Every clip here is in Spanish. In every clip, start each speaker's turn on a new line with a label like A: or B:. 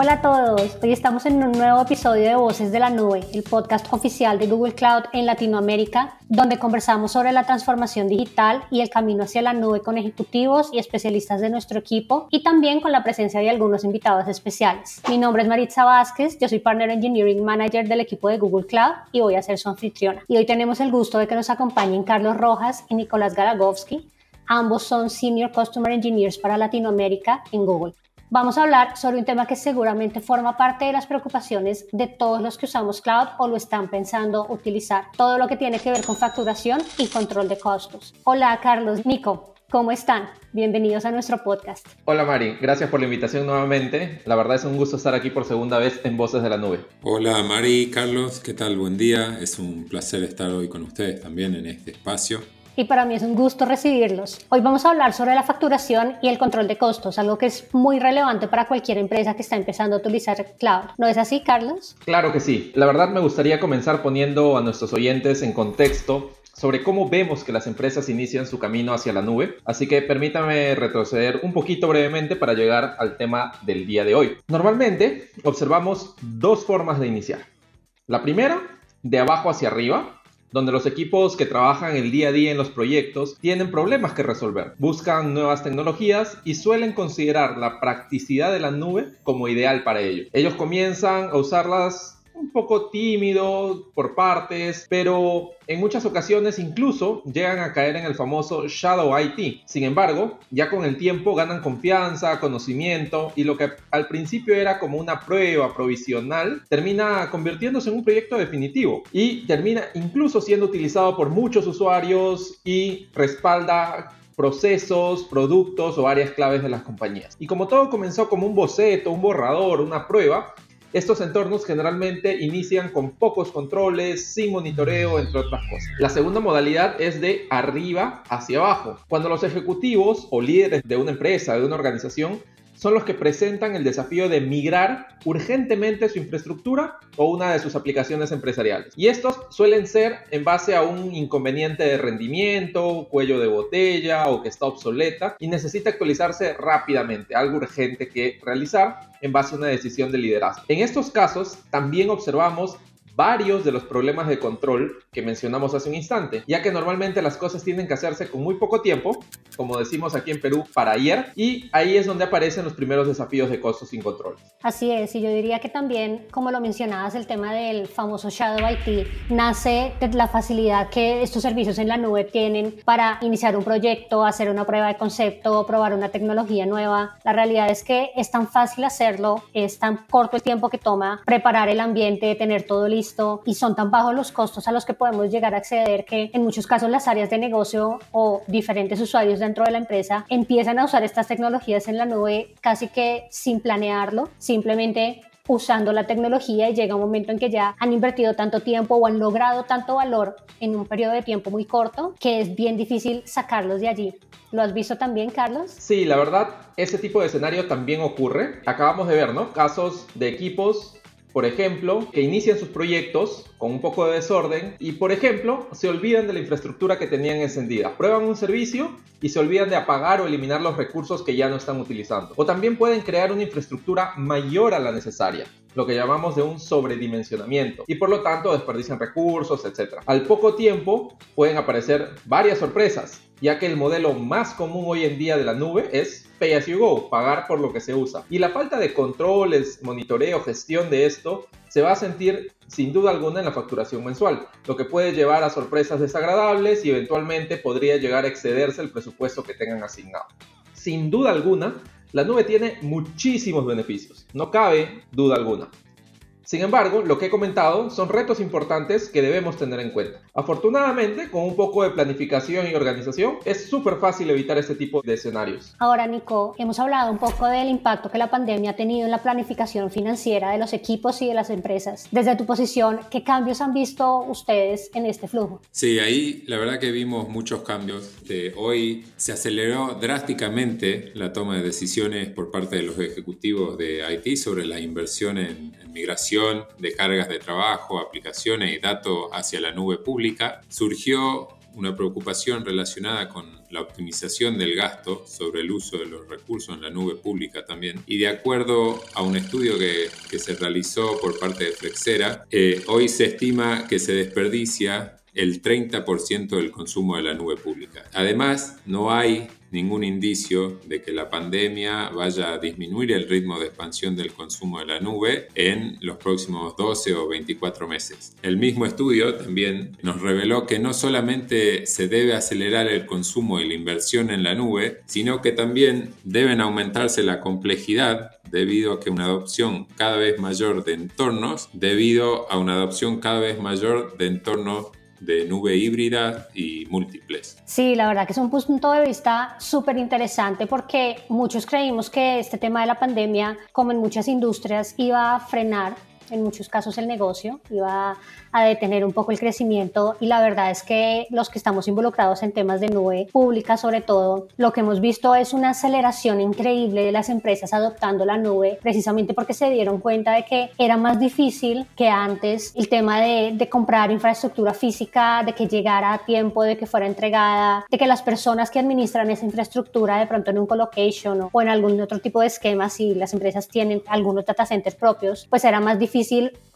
A: Hola a todos, hoy estamos en un nuevo episodio de Voces de la Nube, el podcast oficial de Google Cloud en Latinoamérica, donde conversamos sobre la transformación digital y el camino hacia la nube con ejecutivos y especialistas de nuestro equipo y también con la presencia de algunos invitados especiales. Mi nombre es Maritza Vázquez, yo soy Partner Engineering Manager del equipo de Google Cloud y voy a ser su anfitriona. Y hoy tenemos el gusto de que nos acompañen Carlos Rojas y Nicolás Garagovsky. Ambos son Senior Customer Engineers para Latinoamérica en Google. Vamos a hablar sobre un tema que seguramente forma parte de las preocupaciones de todos los que usamos cloud o lo están pensando utilizar. Todo lo que tiene que ver con facturación y control de costos. Hola Carlos, Nico, ¿cómo están? Bienvenidos a nuestro podcast.
B: Hola Mari, gracias por la invitación nuevamente. La verdad es un gusto estar aquí por segunda vez en Voces de la Nube.
C: Hola Mari, Carlos, ¿qué tal? Buen día. Es un placer estar hoy con ustedes también en este espacio
A: y para mí es un gusto recibirlos. Hoy vamos a hablar sobre la facturación y el control de costos, algo que es muy relevante para cualquier empresa que está empezando a utilizar cloud. ¿No es así, Carlos?
B: Claro que sí. La verdad me gustaría comenzar poniendo a nuestros oyentes en contexto sobre cómo vemos que las empresas inician su camino hacia la nube, así que permítame retroceder un poquito brevemente para llegar al tema del día de hoy. Normalmente observamos dos formas de iniciar. La primera, de abajo hacia arriba, donde los equipos que trabajan el día a día en los proyectos tienen problemas que resolver, buscan nuevas tecnologías y suelen considerar la practicidad de la nube como ideal para ello. Ellos comienzan a usarlas un poco tímido por partes, pero en muchas ocasiones incluso llegan a caer en el famoso Shadow IT. Sin embargo, ya con el tiempo ganan confianza, conocimiento y lo que al principio era como una prueba provisional termina convirtiéndose en un proyecto definitivo y termina incluso siendo utilizado por muchos usuarios y respalda procesos, productos o áreas claves de las compañías. Y como todo comenzó como un boceto, un borrador, una prueba, estos entornos generalmente inician con pocos controles, sin monitoreo, entre otras cosas. La segunda modalidad es de arriba hacia abajo. Cuando los ejecutivos o líderes de una empresa, de una organización, son los que presentan el desafío de migrar urgentemente su infraestructura o una de sus aplicaciones empresariales. Y estos suelen ser en base a un inconveniente de rendimiento, cuello de botella o que está obsoleta y necesita actualizarse rápidamente, algo urgente que realizar en base a una decisión de liderazgo. En estos casos también observamos varios de los problemas de control que mencionamos hace un instante, ya que normalmente las cosas tienen que hacerse con muy poco tiempo, como decimos aquí en Perú, para ayer, y ahí es donde aparecen los primeros desafíos de costos sin control.
A: Así es, y yo diría que también, como lo mencionabas, el tema del famoso Shadow IT nace de la facilidad que estos servicios en la nube tienen para iniciar un proyecto, hacer una prueba de concepto, probar una tecnología nueva. La realidad es que es tan fácil hacerlo, es tan corto el tiempo que toma preparar el ambiente, tener todo listo y son tan bajos los costos a los que podemos llegar a acceder que en muchos casos las áreas de negocio o diferentes usuarios dentro de la empresa empiezan a usar estas tecnologías en la nube casi que sin planearlo, simplemente usando la tecnología y llega un momento en que ya han invertido tanto tiempo o han logrado tanto valor en un periodo de tiempo muy corto que es bien difícil sacarlos de allí. ¿Lo has visto también, Carlos?
B: Sí, la verdad, ese tipo de escenario también ocurre. Acabamos de ver, ¿no? Casos de equipos por ejemplo, que inician sus proyectos con un poco de desorden y, por ejemplo, se olvidan de la infraestructura que tenían encendida. Prueban un servicio y se olvidan de apagar o eliminar los recursos que ya no están utilizando. O también pueden crear una infraestructura mayor a la necesaria lo que llamamos de un sobredimensionamiento y por lo tanto desperdician recursos, etc. Al poco tiempo pueden aparecer varias sorpresas, ya que el modelo más común hoy en día de la nube es pay as you go, pagar por lo que se usa. Y la falta de controles, monitoreo, gestión de esto se va a sentir sin duda alguna en la facturación mensual, lo que puede llevar a sorpresas desagradables y eventualmente podría llegar a excederse el presupuesto que tengan asignado. Sin duda alguna, la nube tiene muchísimos beneficios, no cabe duda alguna. Sin embargo, lo que he comentado son retos importantes que debemos tener en cuenta. Afortunadamente, con un poco de planificación y organización, es súper fácil evitar este tipo de escenarios.
A: Ahora, Nico, hemos hablado un poco del impacto que la pandemia ha tenido en la planificación financiera de los equipos y de las empresas. Desde tu posición, ¿qué cambios han visto ustedes en este flujo?
C: Sí, ahí la verdad que vimos muchos cambios. De hoy se aceleró drásticamente la toma de decisiones por parte de los ejecutivos de IT sobre la inversión en, en migración de cargas de trabajo, aplicaciones y datos hacia la nube pública, surgió una preocupación relacionada con la optimización del gasto sobre el uso de los recursos en la nube pública también. Y de acuerdo a un estudio que, se realizó por parte de Flexera, eh, hoy se estima que se desperdicia el 30% del consumo de la nube pública. Además, no hay ningún indicio de que la pandemia vaya a disminuir el ritmo de expansión del consumo de la nube en los próximos 12 o 24 meses. El mismo estudio también nos reveló que no solamente se debe acelerar el consumo y la inversión en la nube, sino que también deben aumentarse la complejidad debido a que una adopción cada vez mayor de entornos, debido a una adopción cada vez mayor de entornos de nube híbrida y múltiples.
A: Sí, la verdad que es un punto de vista súper interesante porque muchos creímos que este tema de la pandemia, como en muchas industrias, iba a frenar en muchos casos el negocio, iba a detener un poco el crecimiento y la verdad es que los que estamos involucrados en temas de nube pública sobre todo, lo que hemos visto es una aceleración increíble de las empresas adoptando la nube precisamente porque se dieron cuenta de que era más difícil que antes el tema de, de comprar infraestructura física, de que llegara a tiempo, de que fuera entregada, de que las personas que administran esa infraestructura de pronto en un colocation o en algún otro tipo de esquema, si las empresas tienen algunos data centers propios, pues era más difícil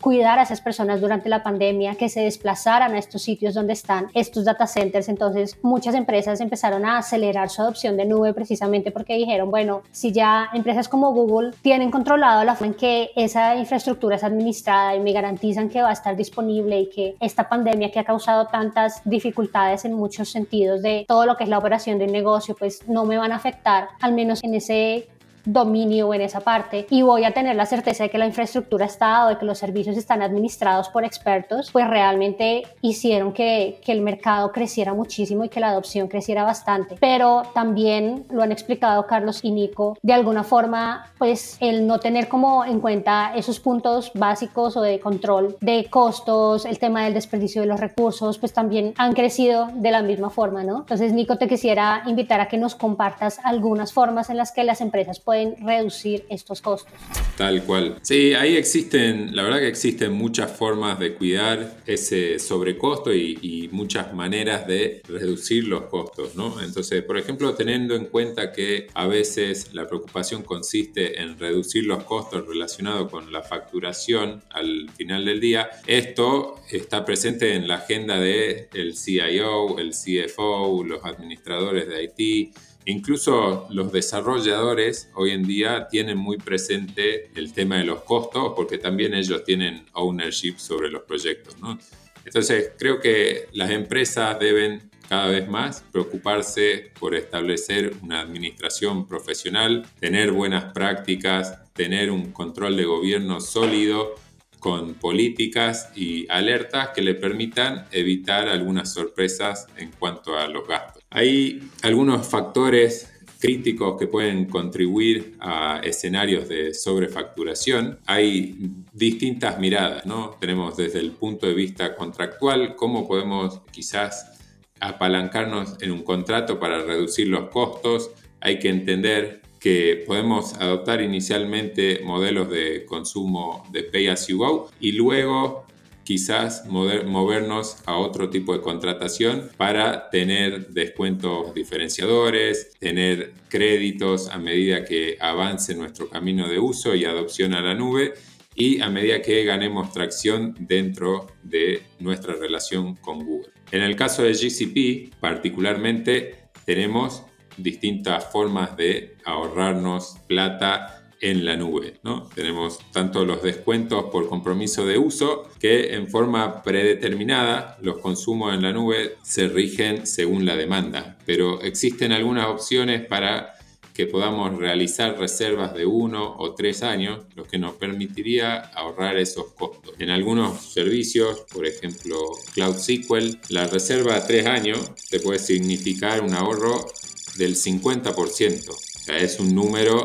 A: cuidar a esas personas durante la pandemia, que se desplazaran a estos sitios donde están estos data centers. Entonces, muchas empresas empezaron a acelerar su adopción de nube precisamente porque dijeron, bueno, si ya empresas como Google tienen controlado la forma en que esa infraestructura es administrada y me garantizan que va a estar disponible y que esta pandemia que ha causado tantas dificultades en muchos sentidos de todo lo que es la operación de un negocio, pues no me van a afectar, al menos en ese dominio en esa parte y voy a tener la certeza de que la infraestructura está o de que los servicios están administrados por expertos, pues realmente hicieron que, que el mercado creciera muchísimo y que la adopción creciera bastante. Pero también lo han explicado Carlos y Nico, de alguna forma, pues el no tener como en cuenta esos puntos básicos o de control de costos, el tema del desperdicio de los recursos, pues también han crecido de la misma forma, ¿no? Entonces, Nico, te quisiera invitar a que nos compartas algunas formas en las que las empresas reducir estos costos.
C: Tal cual. Sí, ahí existen, la verdad que existen muchas formas de cuidar ese sobrecosto y, y muchas maneras de reducir los costos, ¿no? Entonces, por ejemplo, teniendo en cuenta que a veces la preocupación consiste en reducir los costos relacionados con la facturación al final del día, esto está presente en la agenda de el CIO, el CFO, los administradores de IT, Incluso los desarrolladores hoy en día tienen muy presente el tema de los costos porque también ellos tienen ownership sobre los proyectos. Entonces creo que las empresas deben cada vez más preocuparse por establecer una administración profesional, tener buenas prácticas, tener un control de gobierno sólido con políticas y alertas que le permitan evitar algunas sorpresas en cuanto a los gastos. Hay algunos factores críticos que pueden contribuir a escenarios de sobrefacturación. Hay distintas miradas, ¿no? Tenemos desde el punto de vista contractual, cómo podemos quizás apalancarnos en un contrato para reducir los costos. Hay que entender que podemos adoptar inicialmente modelos de consumo de pay as you go y luego quizás movernos a otro tipo de contratación para tener descuentos diferenciadores, tener créditos a medida que avance nuestro camino de uso y adopción a la nube y a medida que ganemos tracción dentro de nuestra relación con Google. En el caso de GCP, particularmente, tenemos distintas formas de ahorrarnos plata en la nube. ¿no? Tenemos tanto los descuentos por compromiso de uso que en forma predeterminada los consumos en la nube se rigen según la demanda, pero existen algunas opciones para que podamos realizar reservas de uno o tres años, lo que nos permitiría ahorrar esos costos. En algunos servicios, por ejemplo Cloud SQL, la reserva a tres años te puede significar un ahorro del 50%. O sea, es un número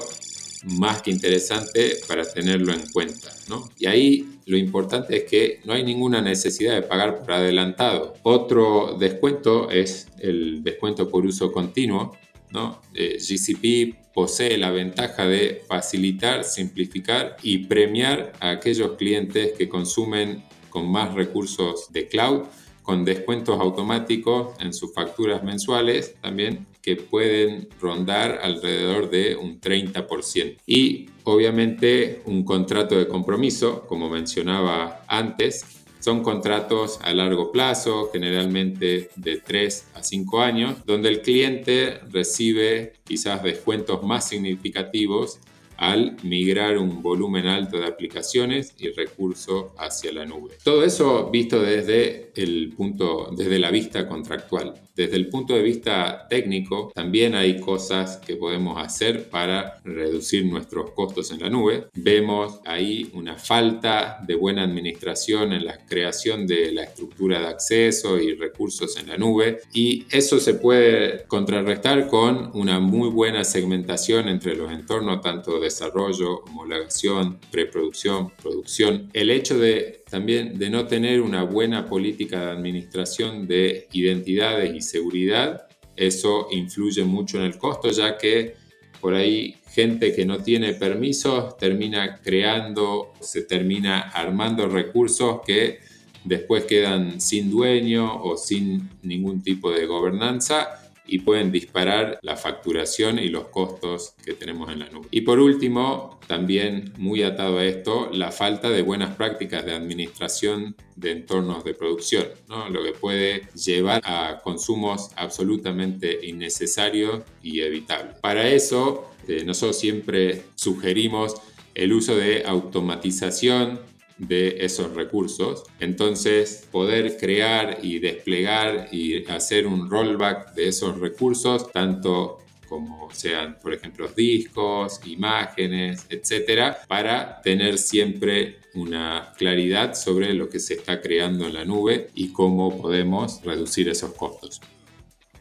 C: más que interesante para tenerlo en cuenta. ¿no? Y ahí lo importante es que no hay ninguna necesidad de pagar por adelantado. Otro descuento es el descuento por uso continuo. ¿no? Eh, GCP posee la ventaja de facilitar, simplificar y premiar a aquellos clientes que consumen con más recursos de cloud con descuentos automáticos en sus facturas mensuales también que pueden rondar alrededor de un 30%. Y obviamente un contrato de compromiso, como mencionaba antes, son contratos a largo plazo, generalmente de 3 a 5 años, donde el cliente recibe quizás descuentos más significativos al migrar un volumen alto de aplicaciones y recursos hacia la nube. Todo eso visto desde el punto, desde la vista contractual. Desde el punto de vista técnico, también hay cosas que podemos hacer para reducir nuestros costos en la nube. Vemos ahí una falta de buena administración en la creación de la estructura de acceso y recursos en la nube y eso se puede contrarrestar con una muy buena segmentación entre los entornos tanto desarrollo, homologación, preproducción, producción. El hecho de también de no tener una buena política de administración de identidades y seguridad, eso influye mucho en el costo, ya que por ahí gente que no tiene permisos termina creando, se termina armando recursos que después quedan sin dueño o sin ningún tipo de gobernanza y pueden disparar la facturación y los costos que tenemos en la nube. Y por último, también muy atado a esto, la falta de buenas prácticas de administración de entornos de producción, ¿no? lo que puede llevar a consumos absolutamente innecesarios y evitables. Para eso, eh, nosotros siempre sugerimos el uso de automatización de esos recursos. Entonces, poder crear y desplegar y hacer un rollback de esos recursos, tanto como sean, por ejemplo, discos, imágenes, etcétera, para tener siempre una claridad sobre lo que se está creando en la nube y cómo podemos reducir esos costos.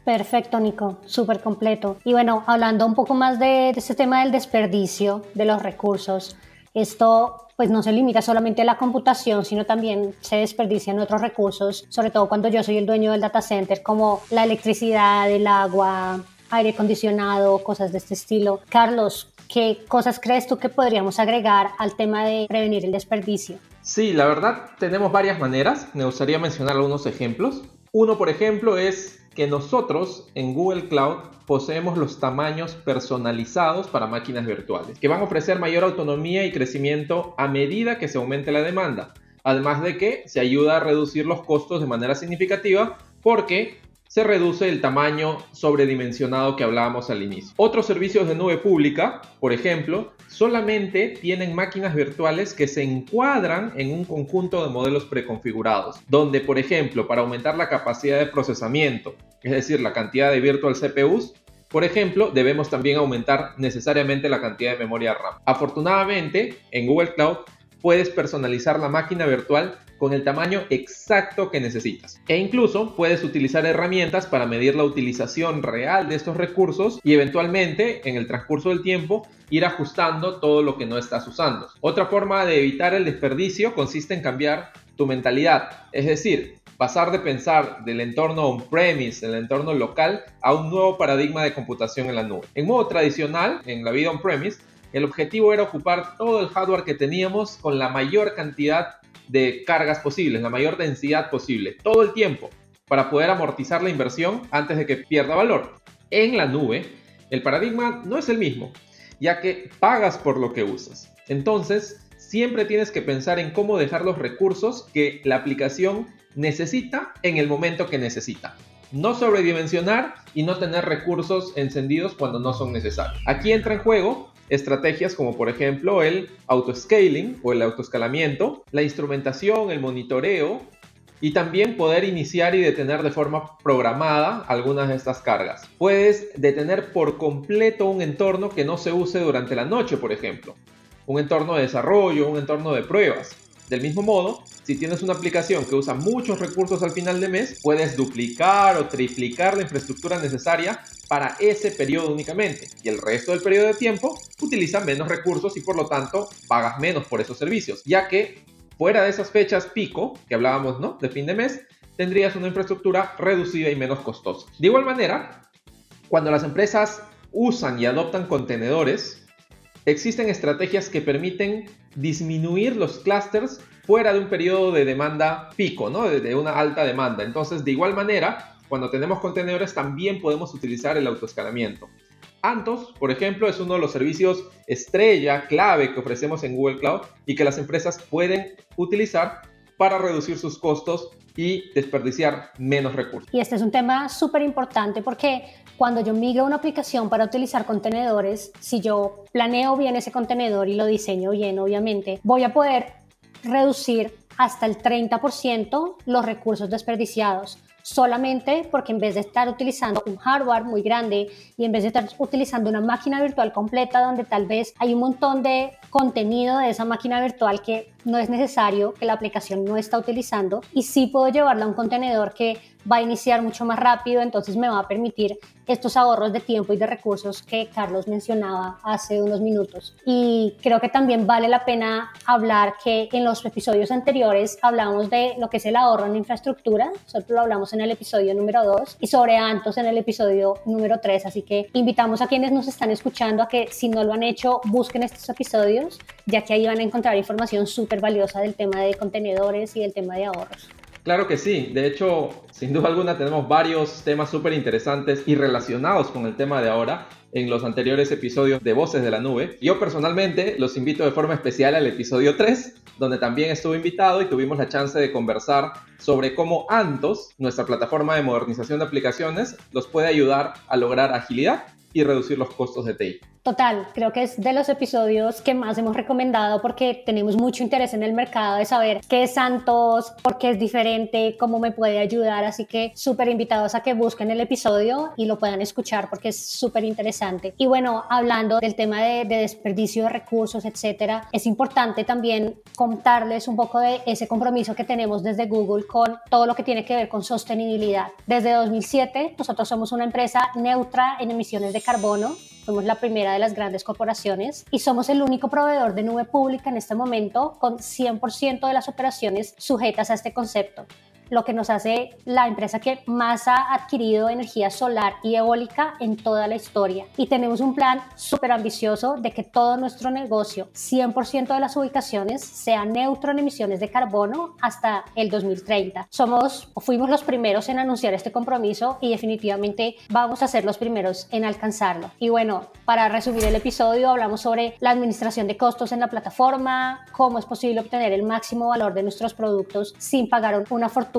A: Perfecto, Nico, súper completo. Y bueno, hablando un poco más de, de este tema del desperdicio de los recursos, esto pues no se limita solamente a la computación, sino también se desperdician otros recursos, sobre todo cuando yo soy el dueño del data center, como la electricidad, el agua, aire acondicionado, cosas de este estilo. Carlos, ¿qué cosas crees tú que podríamos agregar al tema de prevenir el desperdicio?
B: Sí, la verdad tenemos varias maneras. Me gustaría mencionar algunos ejemplos. Uno, por ejemplo, es que nosotros en Google Cloud poseemos los tamaños personalizados para máquinas virtuales, que van a ofrecer mayor autonomía y crecimiento a medida que se aumente la demanda. Además de que se ayuda a reducir los costos de manera significativa porque se reduce el tamaño sobredimensionado que hablábamos al inicio. Otros servicios de nube pública, por ejemplo, solamente tienen máquinas virtuales que se encuadran en un conjunto de modelos preconfigurados, donde, por ejemplo, para aumentar la capacidad de procesamiento, es decir, la cantidad de virtual CPUs, por ejemplo, debemos también aumentar necesariamente la cantidad de memoria RAM. Afortunadamente, en Google Cloud puedes personalizar la máquina virtual con el tamaño exacto que necesitas. E incluso puedes utilizar herramientas para medir la utilización real de estos recursos y eventualmente en el transcurso del tiempo ir ajustando todo lo que no estás usando. Otra forma de evitar el desperdicio consiste en cambiar tu mentalidad, es decir, pasar de pensar del entorno on-premise, el entorno local, a un nuevo paradigma de computación en la nube. En modo tradicional, en la vida on-premise, el objetivo era ocupar todo el hardware que teníamos con la mayor cantidad de cargas posibles, la mayor densidad posible, todo el tiempo, para poder amortizar la inversión antes de que pierda valor. En la nube, el paradigma no es el mismo, ya que pagas por lo que usas. Entonces, siempre tienes que pensar en cómo dejar los recursos que la aplicación necesita en el momento que necesita. No sobredimensionar y no tener recursos encendidos cuando no son necesarios. Aquí entra en juego estrategias como por ejemplo el autoscaling o el autoescalamiento, la instrumentación, el monitoreo y también poder iniciar y detener de forma programada algunas de estas cargas. Puedes detener por completo un entorno que no se use durante la noche, por ejemplo. Un entorno de desarrollo, un entorno de pruebas. Del mismo modo, si tienes una aplicación que usa muchos recursos al final de mes, puedes duplicar o triplicar la infraestructura necesaria para ese periodo únicamente y el resto del periodo de tiempo utiliza menos recursos y por lo tanto pagas menos por esos servicios, ya que fuera de esas fechas pico que hablábamos, ¿no? De fin de mes, tendrías una infraestructura reducida y menos costosa. De igual manera, cuando las empresas usan y adoptan contenedores, existen estrategias que permiten disminuir los clusters fuera de un periodo de demanda pico, ¿no? De, una alta demanda. Entonces, de igual manera, cuando tenemos contenedores también podemos utilizar el autoescalamiento. Antos, por ejemplo, es uno de los servicios estrella, clave que ofrecemos en Google Cloud y que las empresas pueden utilizar para reducir sus costos y desperdiciar menos recursos.
A: Y este es un tema súper importante porque cuando yo migro una aplicación para utilizar contenedores, si yo planeo bien ese contenedor y lo diseño bien, obviamente, voy a poder reducir hasta el 30% los recursos desperdiciados solamente porque en vez de estar utilizando un hardware muy grande y en vez de estar utilizando una máquina virtual completa donde tal vez hay un montón de contenido de esa máquina virtual que no es necesario, que la aplicación no está utilizando y sí puedo llevarla a un contenedor que va a iniciar mucho más rápido, entonces me va a permitir estos ahorros de tiempo y de recursos que Carlos mencionaba hace unos minutos. Y creo que también vale la pena hablar que en los episodios anteriores hablamos de lo que es el ahorro en infraestructura, solo lo hablamos en el episodio número 2 y sobre Antos en el episodio número 3, así que invitamos a quienes nos están escuchando a que si no lo han hecho, busquen estos episodios, ya que ahí van a encontrar información súper valiosa del tema de contenedores y del tema de ahorros.
B: Claro que sí, de hecho, sin duda alguna tenemos varios temas súper interesantes y relacionados con el tema de ahora en los anteriores episodios de Voces de la Nube. Yo personalmente los invito de forma especial al episodio 3, donde también estuve invitado y tuvimos la chance de conversar sobre cómo Antos, nuestra plataforma de modernización de aplicaciones, los puede ayudar a lograr agilidad y reducir los costos de TI.
A: Total, creo que es de los episodios que más hemos recomendado porque tenemos mucho interés en el mercado de saber qué es Santos, por qué es diferente, cómo me puede ayudar. Así que súper invitados a que busquen el episodio y lo puedan escuchar porque es súper interesante. Y bueno, hablando del tema de, de, desperdicio de recursos, etcétera, es importante también contarles un poco de ese compromiso que tenemos desde Google con todo lo que tiene que ver con sostenibilidad. Desde 2007, nosotros somos una empresa neutra en emisiones de carbono Somos la primera de las grandes corporaciones y somos el único proveedor de nube pública en este momento con 100% de las operaciones sujetas a este concepto lo que nos hace la empresa que más ha adquirido energía solar y eólica en toda la historia. Y tenemos un plan súper ambicioso de que todo nuestro negocio, 100% de las ubicaciones, sea neutro en emisiones de carbono hasta el 2030. Somos o fuimos los primeros en anunciar este compromiso y definitivamente vamos a ser los primeros en alcanzarlo. Y bueno, para resumir el episodio, hablamos sobre la administración de costos en la plataforma, cómo es posible obtener el máximo valor de nuestros productos sin pagar una fortuna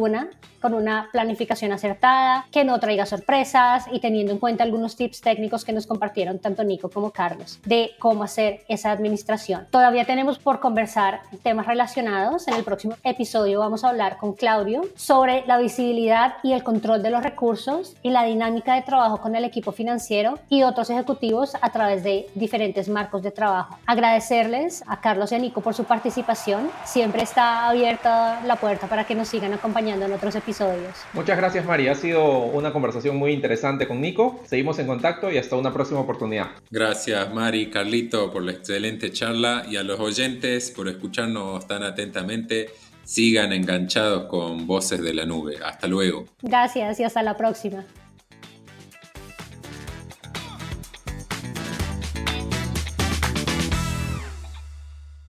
A: con una planificación acertada, que no traiga sorpresas y teniendo en cuenta algunos tips técnicos que nos compartieron tanto Nico como Carlos de cómo hacer esa administración. Todavía tenemos por conversar temas relacionados. En el próximo episodio vamos a hablar con Claudio sobre la visibilidad y el control de los recursos y la dinámica de trabajo con el equipo financiero y otros ejecutivos a través de diferentes marcos de trabajo. Agradecerles a Carlos y a Nico por su participación. Siempre está abierta la puerta para que nos sigan acompañando en otros episodios.
B: Muchas gracias María, ha sido una conversación muy interesante con Nico. Seguimos en contacto y hasta una próxima oportunidad.
C: Gracias Mari, Carlito por la excelente charla y a los oyentes por escucharnos tan atentamente. Sigan enganchados con Voces de la Nube. Hasta luego.
A: Gracias y hasta la próxima.